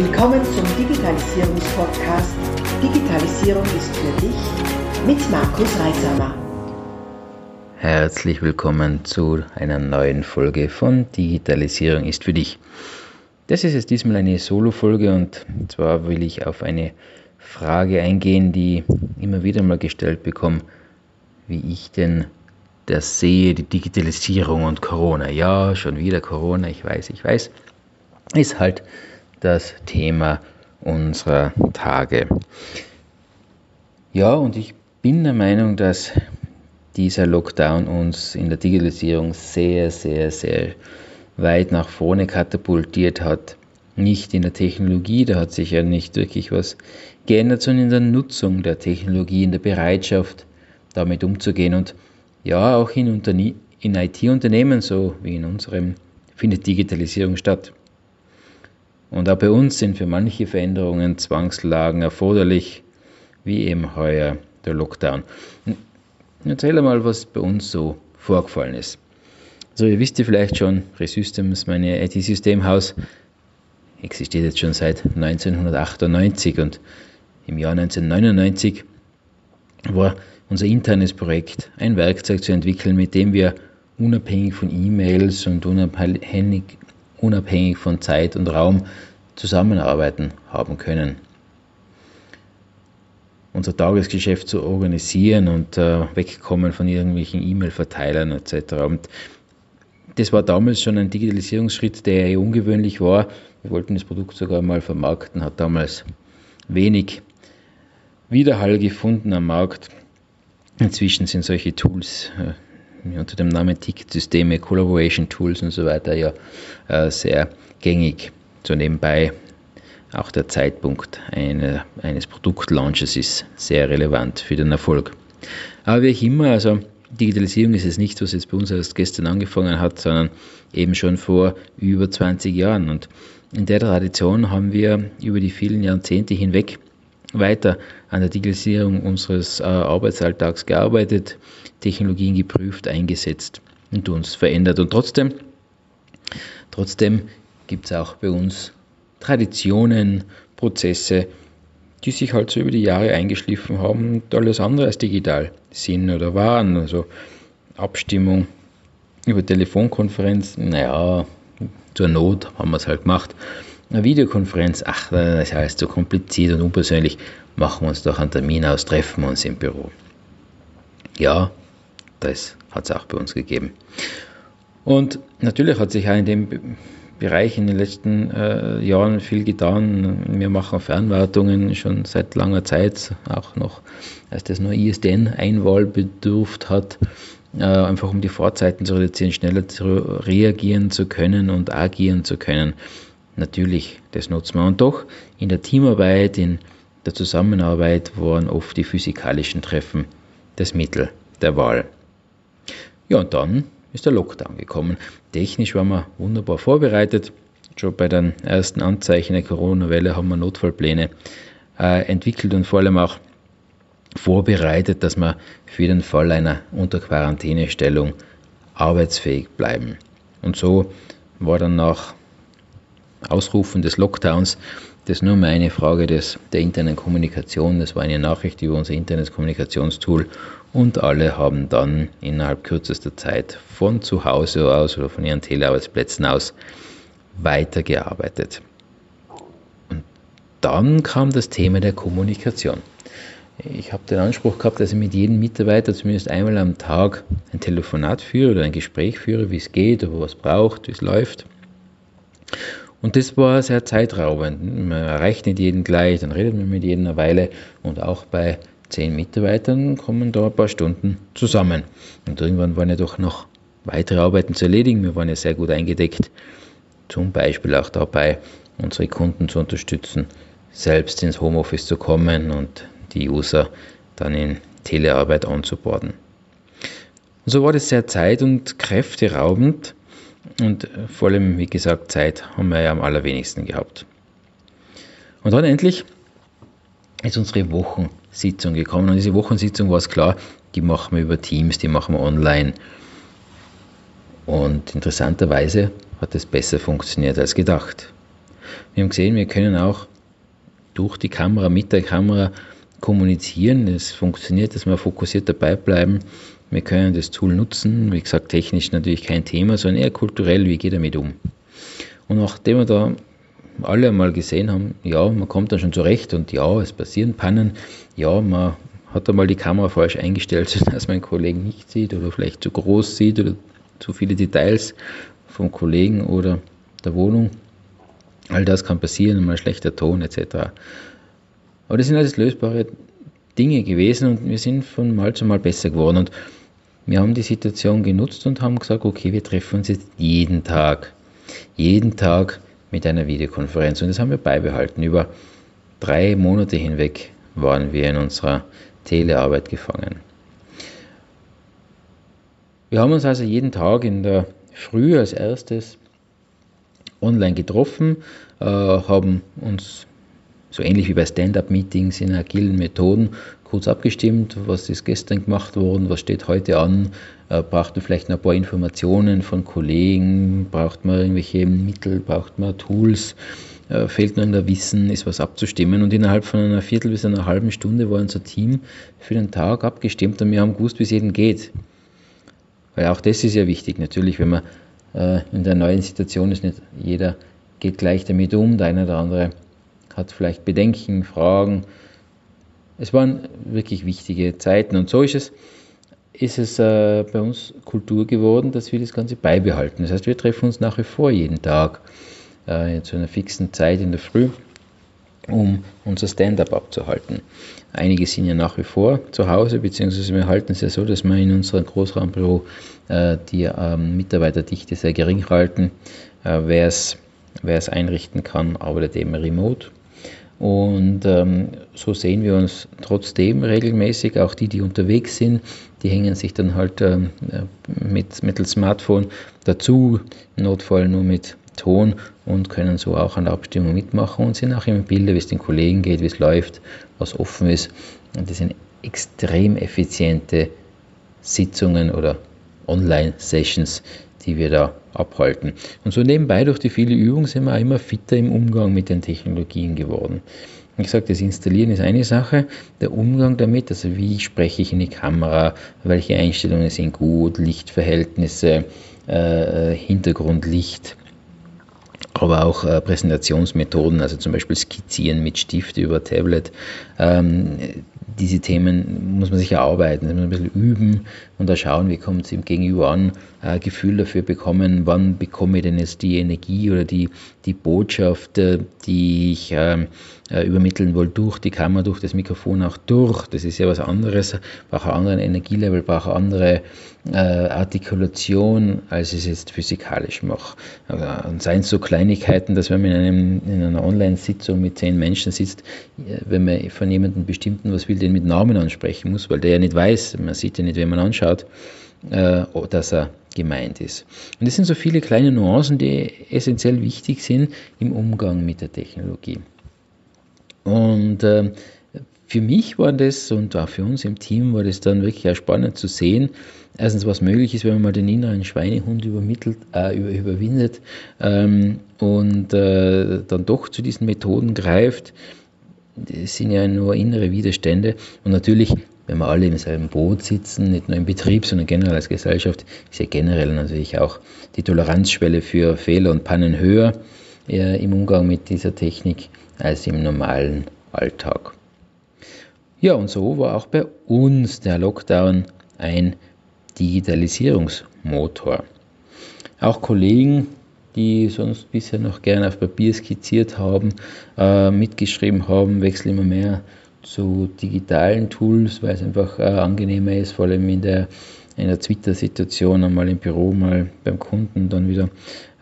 Willkommen zum Digitalisierungspodcast Digitalisierung ist für dich mit Markus Reisamer. Herzlich willkommen zu einer neuen Folge von Digitalisierung ist für dich. Das ist jetzt diesmal eine Solo-Folge und zwar will ich auf eine Frage eingehen, die immer wieder mal gestellt bekomme, wie ich denn das sehe, die Digitalisierung und Corona. Ja, schon wieder Corona, ich weiß, ich weiß. Ist halt das Thema unserer Tage. Ja, und ich bin der Meinung, dass dieser Lockdown uns in der Digitalisierung sehr, sehr, sehr weit nach vorne katapultiert hat. Nicht in der Technologie, da hat sich ja nicht wirklich was geändert, sondern in der Nutzung der Technologie, in der Bereitschaft, damit umzugehen. Und ja, auch in, in IT-Unternehmen, so wie in unserem, findet Digitalisierung statt. Und auch bei uns sind für manche Veränderungen Zwangslagen erforderlich, wie eben heuer der Lockdown. Erzähl mal, was bei uns so vorgefallen ist. Also ihr wisst ja vielleicht schon, Resystems, meine IT-Systemhaus, existiert jetzt schon seit 1998 und im Jahr 1999 war unser internes Projekt, ein Werkzeug zu entwickeln, mit dem wir unabhängig von E-Mails und unabhängig unabhängig von Zeit und Raum zusammenarbeiten haben können. Unser Tagesgeschäft zu organisieren und äh, wegkommen von irgendwelchen E-Mail-Verteilern etc. Und das war damals schon ein Digitalisierungsschritt, der eher ungewöhnlich war. Wir wollten das Produkt sogar mal vermarkten, hat damals wenig Widerhall gefunden am Markt. Inzwischen sind solche Tools äh, unter dem Namen Ticketsysteme, Collaboration Tools und so weiter ja äh, sehr gängig. So nebenbei auch der Zeitpunkt eine, eines Produktlaunches ist sehr relevant für den Erfolg. Aber wie auch immer, also Digitalisierung ist es nicht, was jetzt bei uns erst gestern angefangen hat, sondern eben schon vor über 20 Jahren. Und in der Tradition haben wir über die vielen Jahrzehnte hinweg weiter an der Digitalisierung unseres äh, Arbeitsalltags gearbeitet, Technologien geprüft, eingesetzt und uns verändert. Und trotzdem, trotzdem gibt es auch bei uns Traditionen, Prozesse, die sich halt so über die Jahre eingeschliffen haben und alles andere als digital sind oder waren. Also Abstimmung über Telefonkonferenz, naja, zur Not haben wir es halt gemacht. Eine Videokonferenz, ach, das heißt so kompliziert und unpersönlich, machen wir uns doch einen Termin aus, treffen wir uns im Büro. Ja, das hat es auch bei uns gegeben. Und natürlich hat sich auch in dem Bereich in den letzten äh, Jahren viel getan. Wir machen Fernwartungen schon seit langer Zeit, auch noch, als das nur ISDN-Einwahl bedurft hat, äh, einfach um die Fahrzeiten zu reduzieren, schneller zu reagieren zu können und agieren zu können. Natürlich, das nutzen wir. Und doch in der Teamarbeit, in der Zusammenarbeit waren oft die physikalischen Treffen das Mittel der Wahl. Ja, und dann ist der Lockdown gekommen. Technisch waren wir wunderbar vorbereitet. Schon bei den ersten Anzeichen der Corona-Welle haben wir Notfallpläne äh, entwickelt und vor allem auch vorbereitet, dass wir für den Fall einer Unterquarantänestellung arbeitsfähig bleiben. Und so war dann nach Ausrufen des Lockdowns das nur mehr eine Frage des, der internen Kommunikation. Das war eine Nachricht über unser internes Kommunikationstool und alle haben dann innerhalb kürzester Zeit von zu Hause aus oder von ihren Telearbeitsplätzen aus weitergearbeitet. Und dann kam das Thema der Kommunikation. Ich habe den Anspruch gehabt, dass ich mit jedem Mitarbeiter zumindest einmal am Tag ein Telefonat führe oder ein Gespräch führe, wie es geht, ob er was braucht, wie es läuft. Und das war sehr zeitraubend. Man erreicht nicht jeden gleich, dann redet man mit jedem eine Weile und auch bei zehn Mitarbeitern kommen da ein paar Stunden zusammen. Und irgendwann waren ja doch noch weitere Arbeiten zu erledigen. Wir waren ja sehr gut eingedeckt, zum Beispiel auch dabei, unsere Kunden zu unterstützen, selbst ins Homeoffice zu kommen und die User dann in Telearbeit anzuborden. Und so war das sehr zeit- und kräfteraubend und äh, vor allem, wie gesagt, Zeit haben wir ja am allerwenigsten gehabt. Und dann endlich ist unsere Wochensitzung gekommen. Und diese Wochensitzung war es klar, die machen wir über Teams, die machen wir online. Und interessanterweise hat es besser funktioniert als gedacht. Wir haben gesehen, wir können auch durch die Kamera, mit der Kamera kommunizieren. Es funktioniert, dass wir fokussiert dabei bleiben. Wir können das Tool nutzen. Wie gesagt, technisch natürlich kein Thema, sondern eher kulturell, wie geht er damit um. Und nachdem wir da alle einmal gesehen haben, ja, man kommt dann schon zurecht und ja, es passieren Pannen, ja, man hat einmal die Kamera falsch eingestellt, sodass man einen Kollegen nicht sieht oder vielleicht zu groß sieht oder zu viele Details vom Kollegen oder der Wohnung. All das kann passieren, mal schlechter Ton etc. Aber das sind alles lösbare Dinge gewesen und wir sind von Mal zu Mal besser geworden. Und wir haben die Situation genutzt und haben gesagt, okay, wir treffen uns jetzt jeden Tag. Jeden Tag mit einer Videokonferenz. Und das haben wir beibehalten. Über drei Monate hinweg waren wir in unserer Telearbeit gefangen. Wir haben uns also jeden Tag in der Früh als erstes online getroffen, äh, haben uns so ähnlich wie bei Stand-up-Meetings in agilen Methoden kurz abgestimmt, was ist gestern gemacht worden, was steht heute an, äh, braucht man vielleicht noch ein paar Informationen von Kollegen, braucht man irgendwelche Mittel, braucht man Tools, äh, fehlt noch in der Wissen, ist was abzustimmen. Und innerhalb von einer Viertel bis einer halben Stunde war unser Team für den Tag abgestimmt und wir haben gewusst, wie es jedem geht. Weil auch das ist ja wichtig, natürlich, wenn man äh, in der neuen Situation ist, nicht jeder geht gleich damit um, der eine oder andere hat vielleicht Bedenken, Fragen. Es waren wirklich wichtige Zeiten und so ist es, ist es äh, bei uns Kultur geworden, dass wir das Ganze beibehalten. Das heißt, wir treffen uns nach wie vor jeden Tag äh, zu einer fixen Zeit in der Früh, um unser Stand-up abzuhalten. Einige sind ja nach wie vor zu Hause, beziehungsweise wir halten es ja so, dass wir in unserem Großraumbüro äh, die ähm, Mitarbeiterdichte sehr gering halten. Äh, wer es einrichten kann, arbeitet eben remote. Und ähm, so sehen wir uns trotzdem regelmäßig. Auch die, die unterwegs sind, die hängen sich dann halt ähm, mit mittels Smartphone dazu, im Notfall nur mit Ton und können so auch an der Abstimmung mitmachen und sind auch im Bilde, wie es den Kollegen geht, wie es läuft, was offen ist. Und das sind extrem effiziente Sitzungen oder Online-Sessions, die wir da abhalten. Und so nebenbei durch die viele Übungen sind wir auch immer fitter im Umgang mit den Technologien geworden. Ich sage, das Installieren ist eine Sache, der Umgang damit, also wie spreche ich in die Kamera, welche Einstellungen sind gut, Lichtverhältnisse, äh, Hintergrundlicht, aber auch äh, Präsentationsmethoden, also zum Beispiel Skizzieren mit Stift über Tablet. Ähm, diese Themen muss man sich erarbeiten, muss man ein bisschen üben und da schauen, wie kommt es im Gegenüber an, äh, Gefühl dafür bekommen, wann bekomme ich denn jetzt die Energie oder die, die Botschaft, äh, die ich äh, äh, übermitteln will, durch die Kamera, durch das Mikrofon auch durch. Das ist ja was anderes, braucht ein anderes Energielevel, braucht eine andere äh, Artikulation, als ich es jetzt physikalisch mache. Äh, und seien es so Kleinigkeiten, dass wenn man in, einem, in einer Online-Sitzung mit zehn Menschen sitzt, wenn man von jemandem bestimmten was will, den mit Namen ansprechen muss, weil der ja nicht weiß, man sieht ja nicht, wenn man anschaut, äh, dass er gemeint ist. Und das sind so viele kleine Nuancen, die essentiell wichtig sind im Umgang mit der Technologie. Und äh, für mich war das und auch für uns im Team war das dann wirklich auch spannend zu sehen, erstens, was möglich ist, wenn man mal den inneren Schweinehund übermittelt, äh, über, überwindet ähm, und äh, dann doch zu diesen Methoden greift. Das sind ja nur innere Widerstände. Und natürlich wenn wir alle im selben Boot sitzen, nicht nur im Betrieb, sondern generell als Gesellschaft, ist ja generell natürlich auch die Toleranzschwelle für Fehler und Pannen höher äh, im Umgang mit dieser Technik als im normalen Alltag. Ja, und so war auch bei uns der Lockdown ein Digitalisierungsmotor. Auch Kollegen, die sonst bisher noch gerne auf Papier skizziert haben, äh, mitgeschrieben haben, wechseln immer mehr zu digitalen Tools, weil es einfach äh, angenehmer ist, vor allem in der, in der Twitter-Situation, einmal im Büro, mal beim Kunden, dann wieder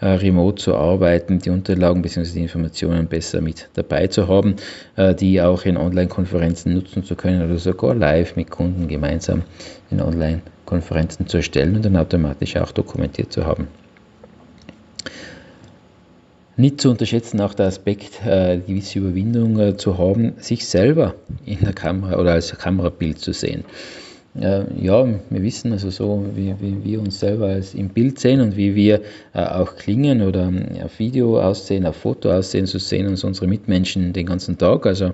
äh, remote zu arbeiten, die Unterlagen bzw. die Informationen besser mit dabei zu haben, äh, die auch in Online-Konferenzen nutzen zu können oder sogar live mit Kunden gemeinsam in Online-Konferenzen zu erstellen und dann automatisch auch dokumentiert zu haben. Nicht zu unterschätzen auch der Aspekt, äh, gewisse Überwindung äh, zu haben, sich selber in der Kamera oder als Kamerabild zu sehen. Äh, ja, wir wissen also so, wie, wie wir uns selber als im Bild sehen und wie wir äh, auch klingen oder äh, auf Video aussehen, auf Foto aussehen, so sehen uns unsere Mitmenschen den ganzen Tag. Also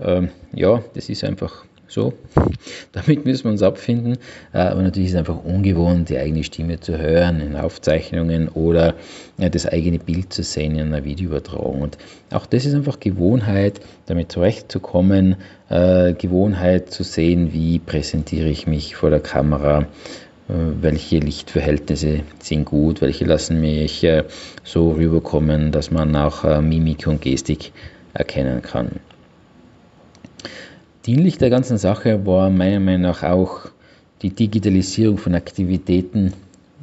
ähm, ja, das ist einfach so, damit müssen wir uns abfinden. Äh, aber natürlich ist es einfach ungewohnt, die eigene Stimme zu hören in Aufzeichnungen oder das eigene Bild zu sehen in einer Videoübertragung. Und auch das ist einfach Gewohnheit, damit zurechtzukommen, äh, Gewohnheit zu sehen, wie präsentiere ich mich vor der Kamera, äh, welche Lichtverhältnisse sind gut, welche lassen mich so rüberkommen, dass man auch Mimik und Gestik erkennen kann. Dienlich der ganzen Sache war meiner Meinung nach auch die Digitalisierung von Aktivitäten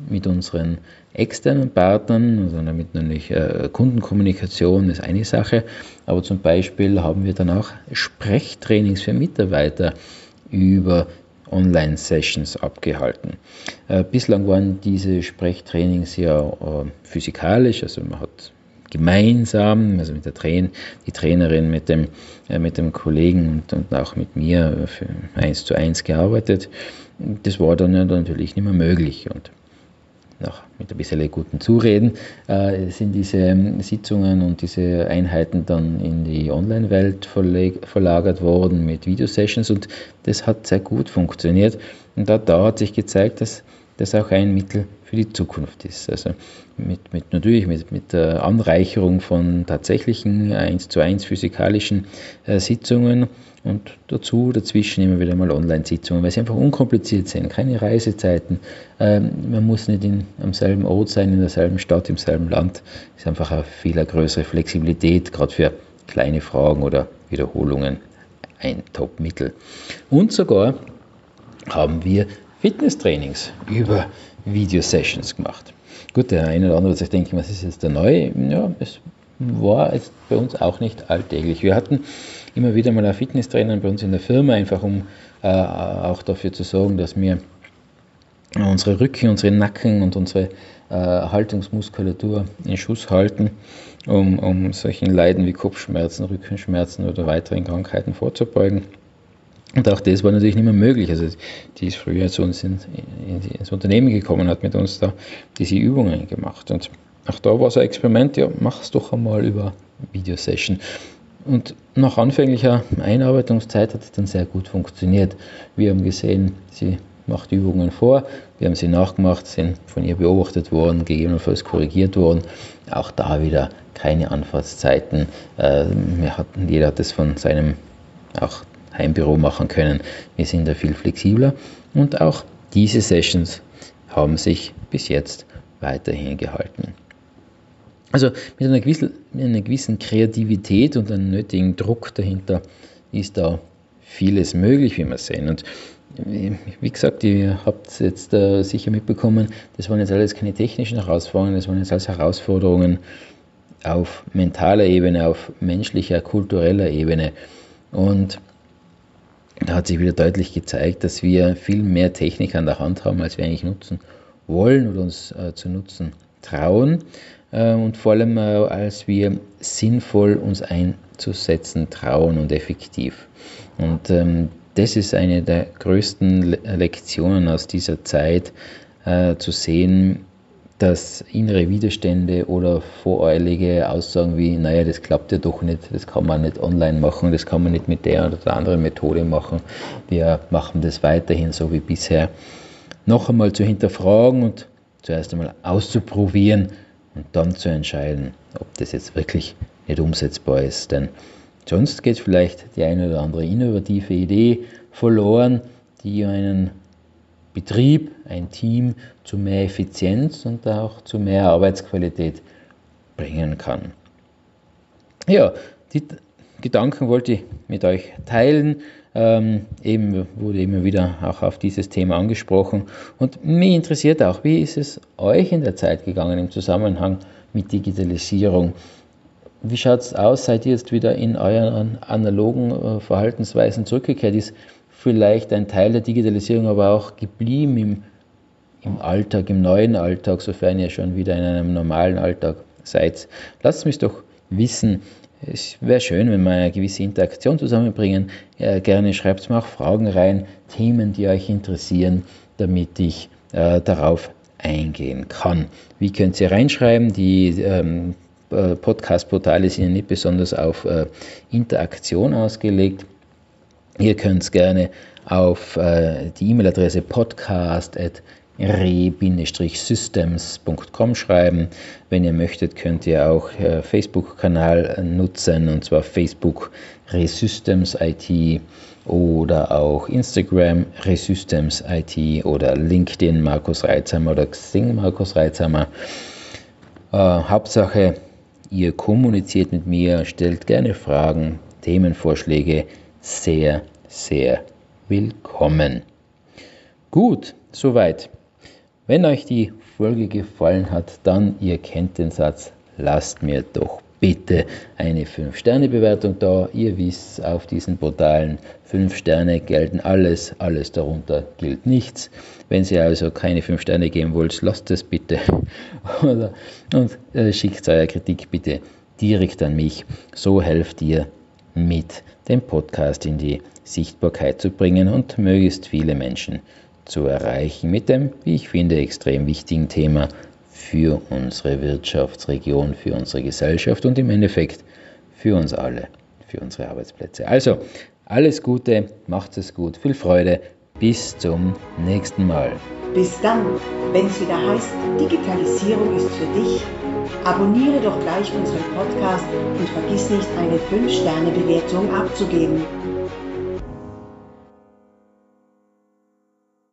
mit unseren externen Partnern, also damit natürlich äh, Kundenkommunikation ist eine Sache, aber zum Beispiel haben wir dann auch Sprechtrainings für Mitarbeiter über Online-Sessions abgehalten. Äh, bislang waren diese Sprechtrainings ja äh, physikalisch, also man hat gemeinsam, also mit der Train die Trainerin, mit dem, äh, mit dem Kollegen und, und auch mit mir für eins zu eins gearbeitet. Das war dann natürlich nicht mehr möglich und noch mit ein bisschen guten Zureden äh, sind diese Sitzungen und diese Einheiten dann in die Online-Welt verlagert worden mit Videosessions und das hat sehr gut funktioniert. Und da hat sich gezeigt, dass das auch ein Mittel für die Zukunft ist. Also mit, mit natürlich mit, mit der Anreicherung von tatsächlichen 1 zu 1 physikalischen äh, Sitzungen und dazu dazwischen immer wieder mal Online-Sitzungen, weil sie einfach unkompliziert sind, keine Reisezeiten. Ähm, man muss nicht in, am selben Ort sein, in derselben Stadt, im selben Land. Ist einfach eine viel größere Flexibilität, gerade für kleine Fragen oder Wiederholungen ein Top-Mittel. Und sogar haben wir Fitnesstrainings über Video-Sessions gemacht. Gut, der eine oder andere wird sich denken, was ist jetzt der neue? Ja, es war jetzt bei uns auch nicht alltäglich. Wir hatten immer wieder mal einen Fitnesstrainer bei uns in der Firma, einfach um äh, auch dafür zu sorgen, dass wir unsere Rücken, unsere Nacken und unsere äh, Haltungsmuskulatur in Schuss halten, um, um solchen Leiden wie Kopfschmerzen, Rückenschmerzen oder weiteren Krankheiten vorzubeugen. Und auch das war natürlich nicht mehr möglich. Also die ist früher zu uns in, in, ins Unternehmen gekommen, hat mit uns da diese Übungen gemacht. Und auch da war so ein Experiment, ja, mach es doch einmal über Videosession. Und nach anfänglicher Einarbeitungszeit hat es dann sehr gut funktioniert. Wir haben gesehen, sie macht Übungen vor, wir haben sie nachgemacht, sind von ihr beobachtet worden, gegebenenfalls korrigiert worden. Auch da wieder keine Anfahrtszeiten. Äh, wir hatten, jeder hat das von seinem auch Heimbüro machen können. Wir sind da viel flexibler und auch diese Sessions haben sich bis jetzt weiterhin gehalten. Also mit einer gewissen, mit einer gewissen Kreativität und einem nötigen Druck dahinter ist da vieles möglich, wie wir sehen. Und wie gesagt, ihr habt es jetzt äh, sicher mitbekommen, das waren jetzt alles keine technischen Herausforderungen, das waren jetzt alles Herausforderungen auf mentaler Ebene, auf menschlicher, kultureller Ebene. Und da hat sich wieder deutlich gezeigt, dass wir viel mehr Technik an der Hand haben, als wir eigentlich nutzen wollen oder uns äh, zu nutzen trauen äh, und vor allem äh, als wir sinnvoll uns einzusetzen trauen und effektiv. Und ähm, das ist eine der größten Le Lektionen aus dieser Zeit, äh, zu sehen, dass innere Widerstände oder voreilige Aussagen wie, naja, das klappt ja doch nicht, das kann man nicht online machen, das kann man nicht mit der oder der anderen Methode machen, wir machen das weiterhin so wie bisher, noch einmal zu hinterfragen und zuerst einmal auszuprobieren und dann zu entscheiden, ob das jetzt wirklich nicht umsetzbar ist. Denn sonst geht vielleicht die eine oder andere innovative Idee verloren, die einen Betrieb, ein Team zu mehr Effizienz und auch zu mehr Arbeitsqualität bringen kann. Ja, die Gedanken wollte ich mit euch teilen. Ähm, eben wurde immer wieder auch auf dieses Thema angesprochen. Und mich interessiert auch, wie ist es euch in der Zeit gegangen im Zusammenhang mit Digitalisierung? Wie schaut es aus? Seid ihr jetzt wieder in euren analogen äh, Verhaltensweisen zurückgekehrt? Ist vielleicht ein Teil der Digitalisierung aber auch geblieben im, im Alltag, im neuen Alltag, sofern ihr schon wieder in einem normalen Alltag seid. Lasst mich doch wissen. Es wäre schön, wenn wir eine gewisse Interaktion zusammenbringen. Äh, gerne schreibt mir auch Fragen rein, Themen, die euch interessieren, damit ich äh, darauf eingehen kann. Wie könnt ihr reinschreiben? Die ähm, äh, Podcast-Portale sind ja nicht besonders auf äh, Interaktion ausgelegt. Ihr könnt es gerne auf äh, die E-Mail-Adresse podcast.re-systems.com schreiben. Wenn ihr möchtet, könnt ihr auch äh, Facebook-Kanal nutzen, und zwar Facebook Resystems IT oder auch Instagram Resystems IT oder LinkedIn Markus Reitzhammer oder Xing Markus Reitzhammer. Äh, Hauptsache, ihr kommuniziert mit mir, stellt gerne Fragen, Themenvorschläge, sehr, sehr willkommen. Gut, soweit. Wenn euch die Folge gefallen hat, dann, ihr kennt den Satz, lasst mir doch bitte eine 5-Sterne-Bewertung da. Ihr wisst, auf diesen Portalen 5 Sterne gelten alles, alles darunter gilt nichts. Wenn ihr also keine 5 Sterne geben wollt, lasst es bitte und äh, schickt eure Kritik bitte direkt an mich. So helft ihr mit, den Podcast in die Sichtbarkeit zu bringen und möglichst viele Menschen zu erreichen mit dem, wie ich finde, extrem wichtigen Thema für unsere Wirtschaftsregion, für unsere Gesellschaft und im Endeffekt für uns alle, für unsere Arbeitsplätze. Also, alles Gute, macht es gut, viel Freude, bis zum nächsten Mal. Bis dann, wenn es wieder heißt, Digitalisierung ist für dich. Abonniere doch gleich unseren Podcast und vergiss nicht, eine 5-Sterne-Bewertung abzugeben.